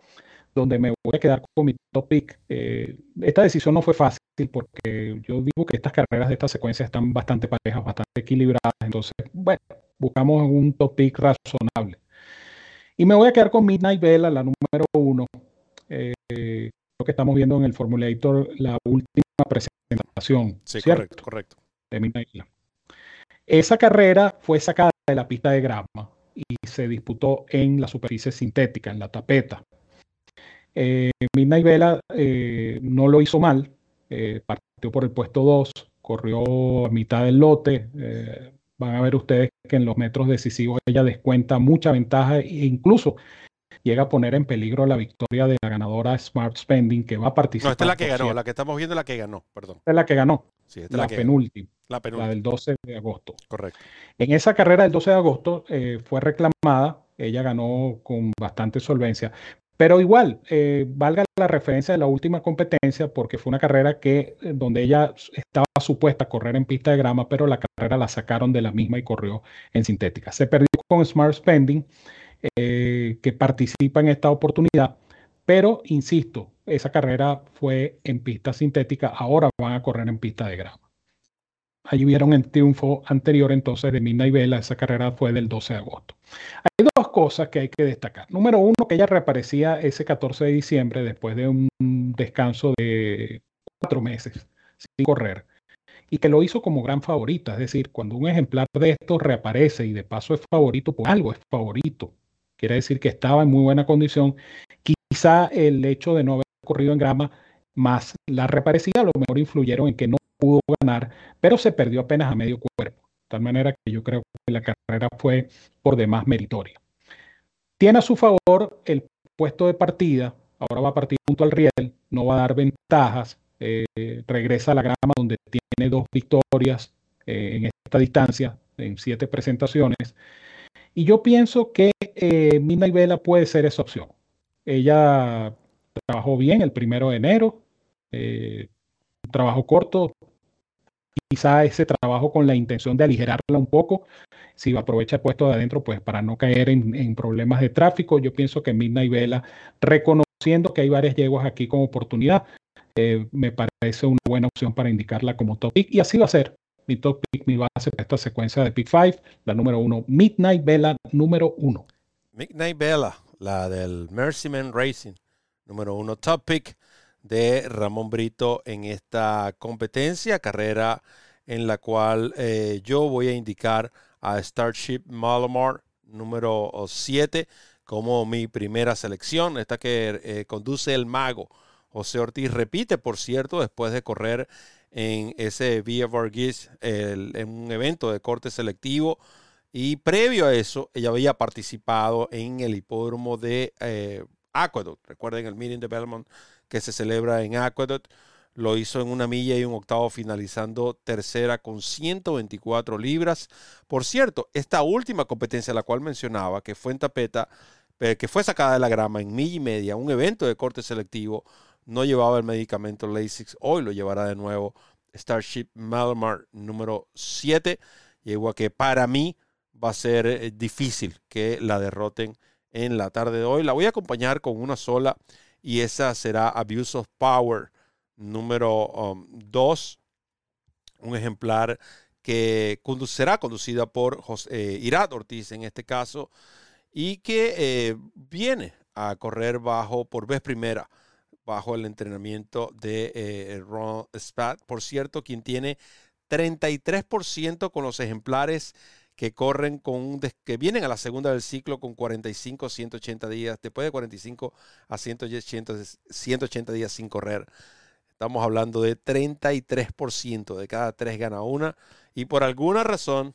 donde me voy a quedar con mi top pick. Eh, esta decisión no fue fácil porque yo digo que estas carreras de esta secuencia están bastante parejas, bastante equilibradas. Entonces, bueno, buscamos un top pick razonable. Y me voy a quedar con Midnight Bella, la número uno. Eh, lo que estamos viendo en el Formulator, la última presentación. Sí, correcto, correcto. De Midnight Bella. Esa carrera fue sacada de la pista de grama y se disputó en la superficie sintética, en la tapeta. Eh, Midnight Vela eh, no lo hizo mal, eh, partió por el puesto 2, corrió a mitad del lote, van a ver ustedes que en los metros decisivos ella descuenta mucha ventaja e incluso llega a poner en peligro la victoria de la ganadora Smart Spending que va a participar. No, esta es la que ganó, la que estamos viendo es la que ganó, perdón. Esta es la que ganó. Sí, la, penúltima, la, penúltima, la del 12 de agosto. Correcto. En esa carrera del 12 de agosto eh, fue reclamada, ella ganó con bastante solvencia, pero igual, eh, valga la referencia de la última competencia, porque fue una carrera que eh, donde ella estaba supuesta a correr en pista de grama, pero la carrera la sacaron de la misma y corrió en sintética. Se perdió con Smart Spending, eh, que participa en esta oportunidad, pero insisto, esa carrera fue en pista sintética, ahora van a correr en pista de grama. Allí vieron el triunfo anterior entonces de y Vela, esa carrera fue del 12 de agosto. Hay dos cosas que hay que destacar. Número uno, que ella reaparecía ese 14 de diciembre después de un descanso de cuatro meses sin correr y que lo hizo como gran favorita. Es decir, cuando un ejemplar de estos reaparece y de paso es favorito, por algo es favorito. Quiere decir que estaba en muy buena condición. Quizá el hecho de no haber corrido en grama más la reaparecida a lo mejor influyeron en que no pudo ganar, pero se perdió apenas a medio cuerpo. De tal manera que yo creo que la carrera fue por demás meritoria. Tiene a su favor el puesto de partida, ahora va a partir junto al riel, no va a dar ventajas, eh, regresa a la grama donde tiene dos victorias eh, en esta distancia, en siete presentaciones. Y yo pienso que eh, Mina y Vela puede ser esa opción. Ella trabajó bien el primero de enero, eh, trabajo corto, quizá ese trabajo con la intención de aligerarla un poco, si aprovecha el puesto de adentro, pues para no caer en, problemas de tráfico, yo pienso que Midna y Vela, reconociendo que hay varias yeguas aquí con oportunidad, eh, me parece una buena opción para indicarla como top pick, y así va a ser. Mi top pick, mi base para esta secuencia de pick 5, la número uno, Midnight Vela número uno. Midnight Vela, la del Mercyman Racing, número uno, top pick de Ramón Brito en esta competencia, carrera en la cual eh, yo voy a indicar a Starship Malamar número 7 como mi primera selección, esta que eh, conduce el mago. José Ortiz repite, por cierto, después de correr en ese Via Vargas, en un evento de corte selectivo. Y previo a eso, ella había participado en el hipódromo de eh, Aqueduct. Recuerden el Meeting de Belmont que se celebra en Aqueduct. lo hizo en una milla y un octavo, finalizando tercera con 124 libras. Por cierto, esta última competencia, la cual mencionaba, que fue en tapeta, eh, que fue sacada de la grama en milla y media, un evento de corte selectivo, no llevaba el medicamento Lasix. Hoy lo llevará de nuevo Starship Malamar número 7. Y igual que para mí va a ser eh, difícil que la derroten en la tarde de hoy. La voy a acompañar con una sola y esa será Abuse of Power número 2. Um, un ejemplar que será conducida por José, eh, Ortiz en este caso y que eh, viene a correr bajo por vez primera bajo el entrenamiento de Ron Spat. Por cierto, quien tiene 33% con los ejemplares que corren con que vienen a la segunda del ciclo con 45 180 días, después de 45 a 180, 180 días sin correr. Estamos hablando de 33%, de cada tres gana una y por alguna razón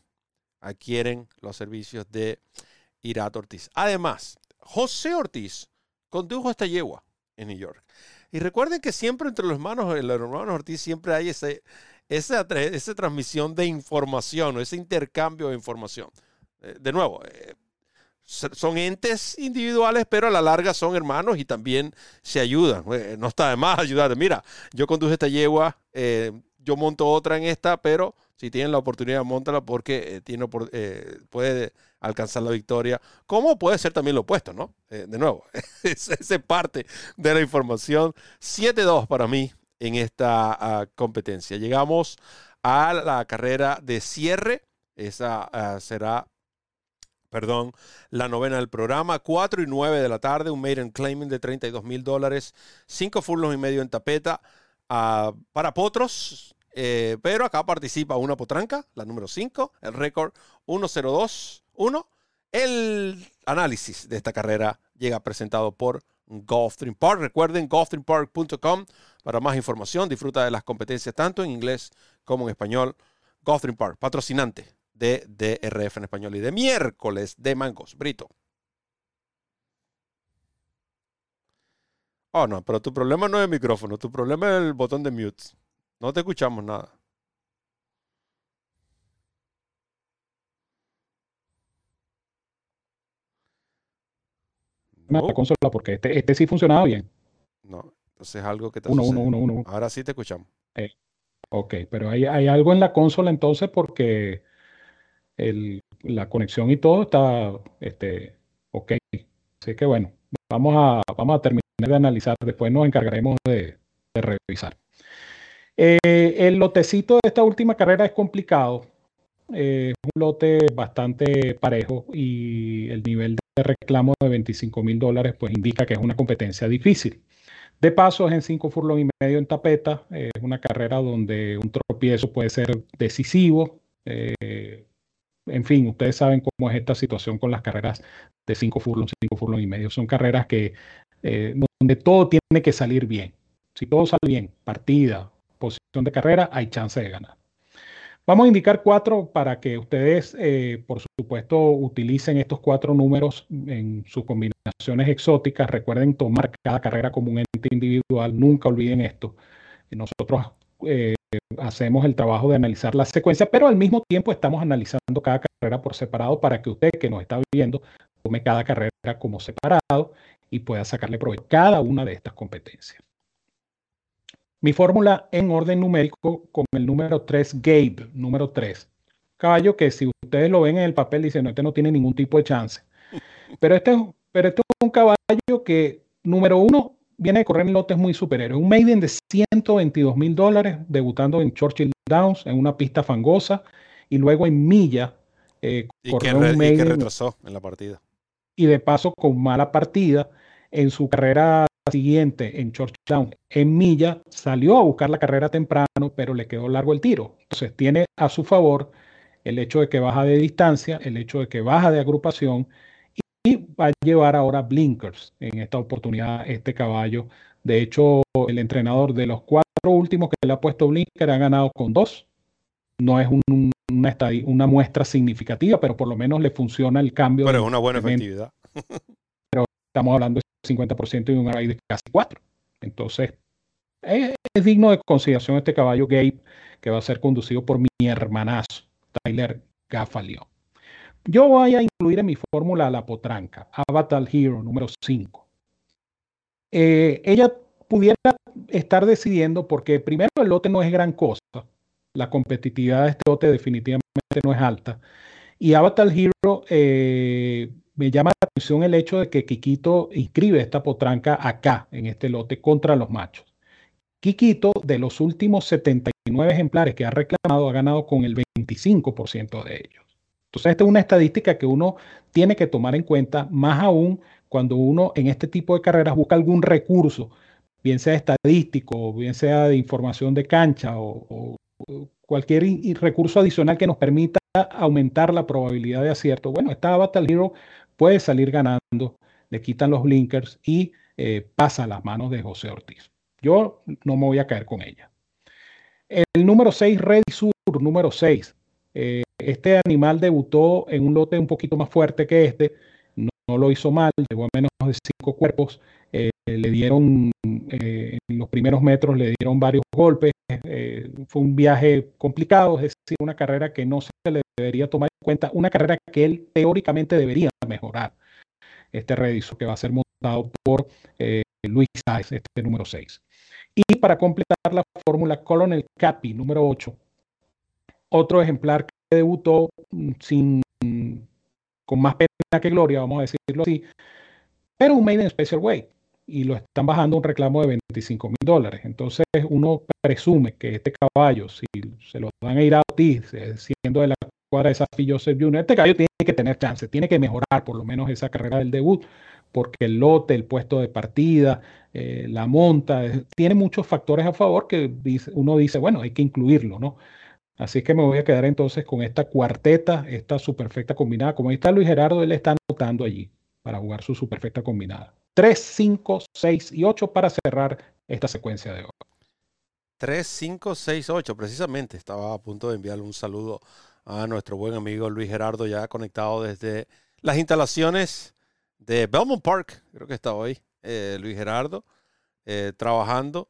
adquieren los servicios de Irat Ortiz. Además, José Ortiz condujo esta yegua en New York. Y recuerden que siempre entre los hermanos, los hermanos Ortiz siempre hay ese, esa, esa transmisión de información o ese intercambio de información. Eh, de nuevo, eh, son entes individuales, pero a la larga son hermanos y también se ayudan. Eh, no está de más ayudar. Mira, yo conduje esta yegua, yo monto otra en esta, pero si tienen la oportunidad, montala porque tiene, puede alcanzar la victoria. Como puede ser también lo opuesto, ¿no? de nuevo, [laughs] esa es parte de la información. 7-2 para mí en esta ah, competencia. Llegamos a la carrera de cierre. Esa ah, será, perdón, la novena del programa. 4 y 9 de la tarde, un maiden claiming de 32 mil dólares, 5 furlos y medio en tapeta ah, para potros. Eh, pero acá participa una potranca, la número 5, el récord 1-0-2-1. El análisis de esta carrera llega presentado por Golf Dream Park. Recuerden golfdreampark.com para más información. Disfruta de las competencias tanto en inglés como en español. Dream Park, patrocinante de DRF en español y de miércoles de mangos. Brito. Oh, no, pero tu problema no es el micrófono, tu problema es el botón de mute. No te escuchamos nada. la consola porque este, este sí funcionaba bien. No, entonces es algo que te uno, uno, uno, uno, Ahora sí te escuchamos. Eh, ok, pero hay, hay, algo en la consola entonces porque el, la conexión y todo está este, ok. Así que bueno, vamos a, vamos a terminar de analizar, después nos encargaremos de, de revisar. Eh, el lotecito de esta última carrera es complicado. Eh, es un lote bastante parejo y el nivel de reclamo de 25 mil dólares, pues indica que es una competencia difícil. De paso, en 5 furlong y medio en tapeta. es una carrera donde un tropiezo puede ser decisivo. Eh, en fin, ustedes saben cómo es esta situación con las carreras de 5 furlong, 5 furlong y medio. Son carreras que eh, donde todo tiene que salir bien. Si todo sale bien, partida, posición de carrera, hay chance de ganar. Vamos a indicar cuatro para que ustedes, eh, por supuesto, utilicen estos cuatro números en sus combinaciones exóticas. Recuerden tomar cada carrera como un ente individual. Nunca olviden esto. Nosotros eh, hacemos el trabajo de analizar la secuencia, pero al mismo tiempo estamos analizando cada carrera por separado para que usted que nos está viendo tome cada carrera como separado y pueda sacarle provecho a cada una de estas competencias. Mi fórmula en orden numérico con el número 3, Gabe, número 3. Caballo que si ustedes lo ven en el papel, dicen, no, este no tiene ningún tipo de chance. Pero este, pero este es un caballo que, número uno, viene de correr en lotes muy superiores. Un maiden de 122 mil dólares, debutando en Churchill Downs, en una pista fangosa, y luego en Milla. Eh, y, que un y que retrasó en la partida. Y de paso, con mala partida, en su carrera siguiente en Georgetown, en milla, salió a buscar la carrera temprano, pero le quedó largo el tiro. Entonces tiene a su favor el hecho de que baja de distancia, el hecho de que baja de agrupación y va a llevar ahora blinkers en esta oportunidad este caballo. De hecho, el entrenador de los cuatro últimos que le ha puesto blinker ha ganado con dos. No es una, una muestra significativa, pero por lo menos le funciona el cambio. Pero es una buena efectividad. [laughs] estamos hablando de 50% y un array de casi 4. Entonces, Es, digno de consideración este caballo Gabe, que va a ser conducido por mi hermanazo, Tyler Gaffalio. Yo voy a incluir en mi fórmula la potranca, Avatar Hero número 5. Eh, ella pudiera estar decidiendo porque primero el lote no es gran cosa, la competitividad de este lote definitivamente no es alta. Y Avatar Hero eh, me llama la atención el hecho de que Kikito inscribe esta potranca acá, en este lote, contra los machos. Kikito, de los últimos 79 ejemplares que ha reclamado, ha ganado con el 25% de ellos. Entonces, esta es una estadística que uno tiene que tomar en cuenta, más aún cuando uno en este tipo de carreras busca algún recurso, bien sea estadístico, bien sea de información de cancha o, cualquier recurso adicional que nos permita aumentar la probabilidad de acierto. Bueno, esta Battle Hero puede salir ganando, le quitan los blinkers y eh, pasa a las manos de José Ortiz. Yo no me voy a caer con ella. El número 6, Ready Sur, número 6. Eh, este animal debutó en un lote un poquito más fuerte que este, no, lo hizo mal, llegó a menos de cinco cuerpos, eh, le dieron, en los primeros metros le dieron varios golpes, fue un viaje complicado, es decir, una carrera que no se le debería tomar en cuenta, una carrera que él teóricamente debería mejorar. Este rediso que va a ser montado por eh, Luis Sáez, este número 6. Y para completar la fórmula, Colonel Capi, número 8. Otro ejemplar que debutó mm, sin, con más pena que gloria, vamos a decirlo así, pero un Made in Special Way y lo están bajando un reclamo de 25 mil dólares. Entonces uno presume que este caballo, si se lo van a ir a ti, siendo de la cuadra de Safi Joseph Jr., este caballo tiene que tener chance, tiene que mejorar por lo menos esa carrera del debut, porque el lote, el puesto de partida, eh, la monta, tiene muchos factores a favor que uno dice, bueno, hay que incluirlo, ¿no? Así que me voy a quedar entonces con esta cuarteta, esta superfecta combinada. Como ahí está Luis Gerardo, él está anotando allí para jugar su superfecta combinada. 3, 5, 6 y 8 para cerrar esta secuencia de hoy. 3, 5, 6, 8. Precisamente estaba a punto de enviarle un saludo a nuestro buen amigo Luis Gerardo, ya conectado desde las instalaciones de Belmont Park. Creo que está hoy eh, Luis Gerardo eh, trabajando.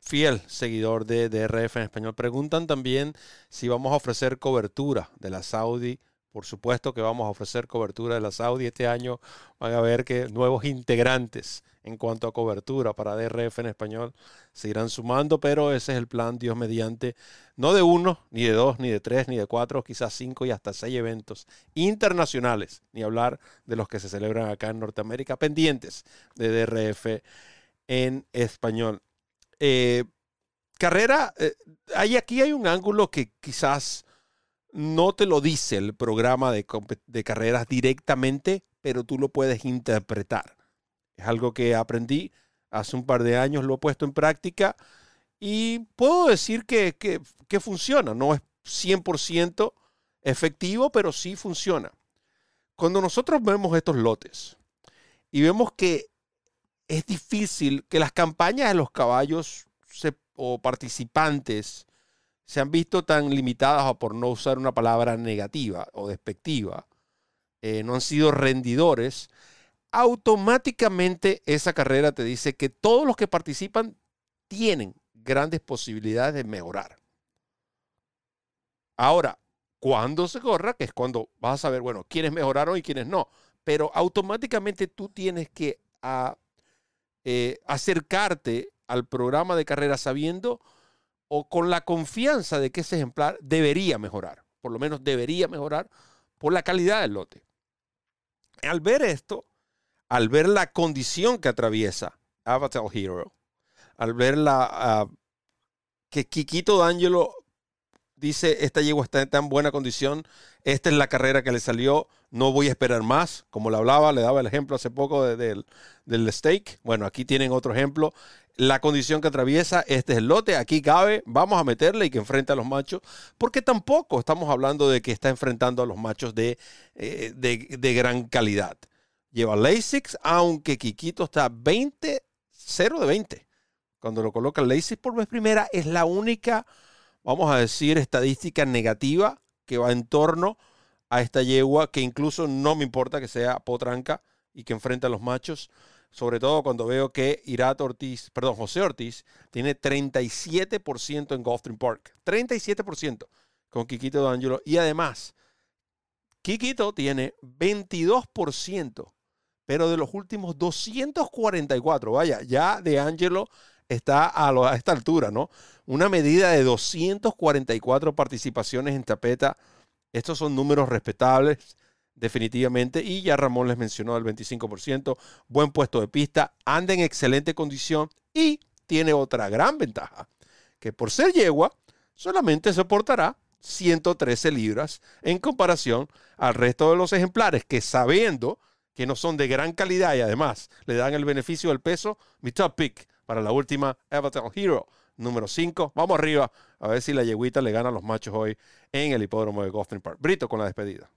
Fiel seguidor de DRF en español. Preguntan también si vamos a ofrecer cobertura de la Saudi por supuesto que vamos a ofrecer cobertura de la Saudi. Este año van a ver que nuevos integrantes en cuanto a cobertura para DRF en español se irán sumando, pero ese es el plan, Dios mediante, no de uno, ni de dos, ni de tres, ni de cuatro, quizás cinco y hasta seis eventos internacionales, ni hablar de los que se celebran acá en Norteamérica, pendientes de DRF en español. Eh, carrera, eh, hay, aquí hay un ángulo que quizás no te lo dice el programa de, carreras directamente, pero tú lo puedes interpretar. Es algo que aprendí hace un par de años, lo he puesto en práctica y puedo decir que, que funciona. No es 100% efectivo, pero sí funciona. Cuando nosotros vemos estos lotes y vemos que es difícil que las campañas de los caballos o participantes se han visto tan limitadas, por no usar una palabra negativa o despectiva, eh, no han sido rendidores, automáticamente esa carrera te dice que todos los que participan tienen grandes posibilidades de mejorar. Ahora, cuando se corra, que es cuando vas a saber, bueno, quiénes mejoraron y quiénes no, pero automáticamente tú tienes que ah, eh, acercarte al programa de carrera sabiendo o con la confianza de que ese ejemplar debería mejorar, por lo menos debería mejorar por la calidad del lote. Al ver esto, al ver la condición que atraviesa Avatar Hero, al ver la, ah, que Kikito D'Angelo dice, esta yegua está en tan buena condición, esta es la carrera que le salió, no voy a esperar más, como le hablaba, le daba el ejemplo hace poco del steak, bueno, aquí tienen otro ejemplo, la condición que atraviesa, este es el lote, aquí cabe, vamos a meterle y que enfrente a los machos, porque tampoco estamos hablando de que está enfrentando a los machos de, eh, de, gran calidad. Lleva Lasix, aunque Kikito está 20, 0 de 20. Cuando lo coloca Lasix por vez primera, es la única, vamos a decir, estadística negativa que va en torno a esta yegua, que incluso no me importa que sea potranca y que enfrente a los machos sobre todo cuando veo que Irat Ortiz, perdón, José Ortiz tiene 37% en Gulfstream Park. 37% con Kikito D'Angelo. Y además, Kikito tiene 22%, pero de los últimos 244, vaya, ya De Angelo está a, esta altura, ¿no? Una medida de 244 participaciones en tapeta. Estos son números respetables, definitivamente. Y ya Ramón les mencionó el 25%. Buen puesto de pista, anda en excelente condición y tiene otra gran ventaja, que por ser yegua, solamente soportará 113 libras en comparación al resto de los ejemplares que sabiendo que no son de gran calidad y además le dan el beneficio del peso, mi top pick para la última Avatar Hero número 5. Vamos arriba a ver si la yeguita le gana a los machos hoy en el hipódromo de Gulfstream Park. Brito con la despedida.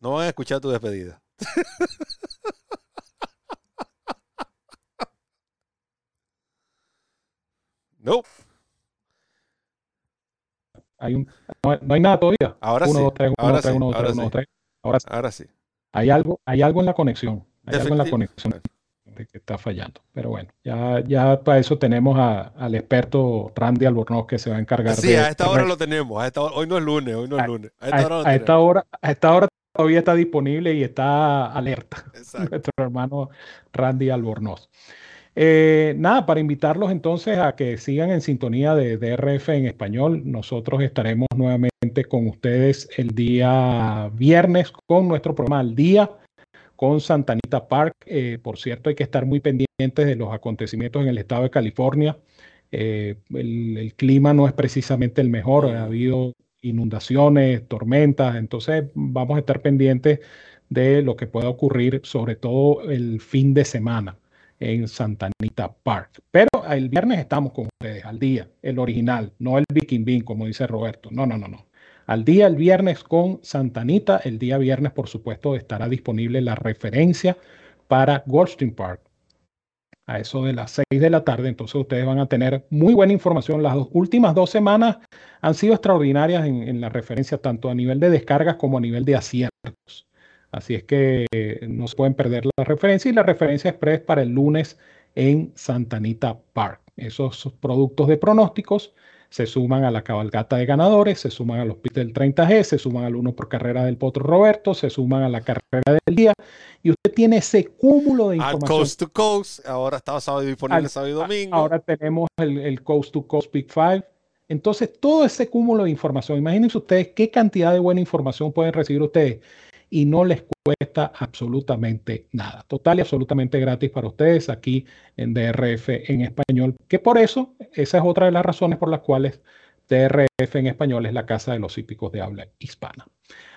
No van a escuchar tu despedida. [laughs] no. Hay un, no, no, hay nada todavía. Ahora sí. Ahora, sí. ahora sí. Hay algo, hay algo en la conexión. Hay algo en la conexión de que está fallando. Pero bueno, ya, ya para eso tenemos a- al experto Randy Albornoz que se va a encargar Sí, de. a esta hora lo tenemos. A esta hora- hoy no es lunes, hoy no es A- lunes. A a, esta hora lo a esta tenemos. hora, a esta hora todavía está disponible y está alerta [laughs] Exacto. nuestro hermano Randy Albornoz. Eh, nada, para invitarlos entonces a que sigan en sintonía de DRF en español. Nosotros estaremos nuevamente con ustedes el día viernes con nuestro programa al día con Santanita Park. Eh, por cierto, hay que estar muy pendientes de los acontecimientos en el estado de California. Eh, el, clima no es precisamente el mejor, ha habido inundaciones, tormentas, entonces vamos a estar pendientes de lo que pueda ocurrir, sobre todo el fin de semana en Santa Anita Park. Pero el viernes estamos con ustedes al día, el original, no el Viking Bean, como dice Roberto. No, no, no, no. Al día el viernes con Santa Anita. El día viernes, por supuesto, estará disponible la referencia para Goldstream Park a eso de las 6 de la tarde. Entonces ustedes van a tener muy buena información. Las dos, últimas dos semanas han sido extraordinarias en, la referencia, tanto a nivel de descargas como a nivel de aciertos. Así es que eh, no se pueden perder la referencia y la referencia express para el lunes en Santa Anita Park. Esos productos de pronósticos se suman a la cabalgata de ganadores, se suman a los pits del 30G, se suman al uno por carrera del Potro Roberto, se suman a la carrera del día y usted tiene ese cúmulo de información. Al coast to coast, ahora está sábado disponible al, sábado y domingo. Ahora tenemos el, el coast to coast Big Five. Entonces, todo ese cúmulo de información, imagínense ustedes qué cantidad de buena información pueden recibir ustedes y no les cuesta absolutamente nada. Total y absolutamente gratis para ustedes aquí en DRF en español, que por eso, esa es otra de las razones por las cuales DRF en español es la casa de los hípicos de habla hispana.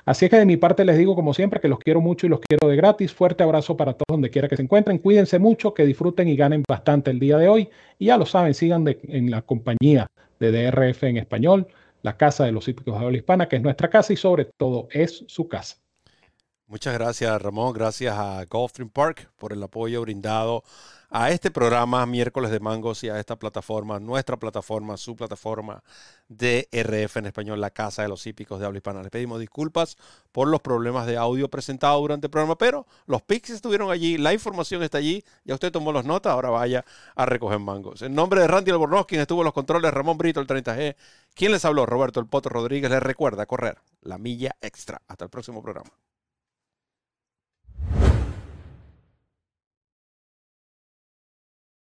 Así es que de mi parte les digo como siempre que los quiero mucho y los quiero de gratis. Fuerte abrazo para todos donde quiera que se encuentren. Cuídense mucho, que disfruten y ganen bastante el día de hoy. Y ya lo saben, sigan en la compañía de DRF en español, la casa de los hípicos de habla hispana, que es nuestra casa y sobre todo es su casa. Muchas gracias, Ramón. Gracias a Gulfstream Park por el apoyo brindado a este programa Miércoles de Mangos y a esta plataforma, nuestra plataforma, su plataforma de RF en español, la Casa de los Hípicos de Habla Hispana. Les pedimos disculpas por los problemas de audio presentados durante el programa, pero los pics estuvieron allí, la información está allí, ya usted tomó las notas, ahora vaya a recoger mangos. En nombre de Randy Albornoz, quien estuvo en los controles, Ramón Brito, el 30G, quien les habló, Roberto El Poto Rodríguez, les recuerda correr la milla extra. Hasta el próximo programa.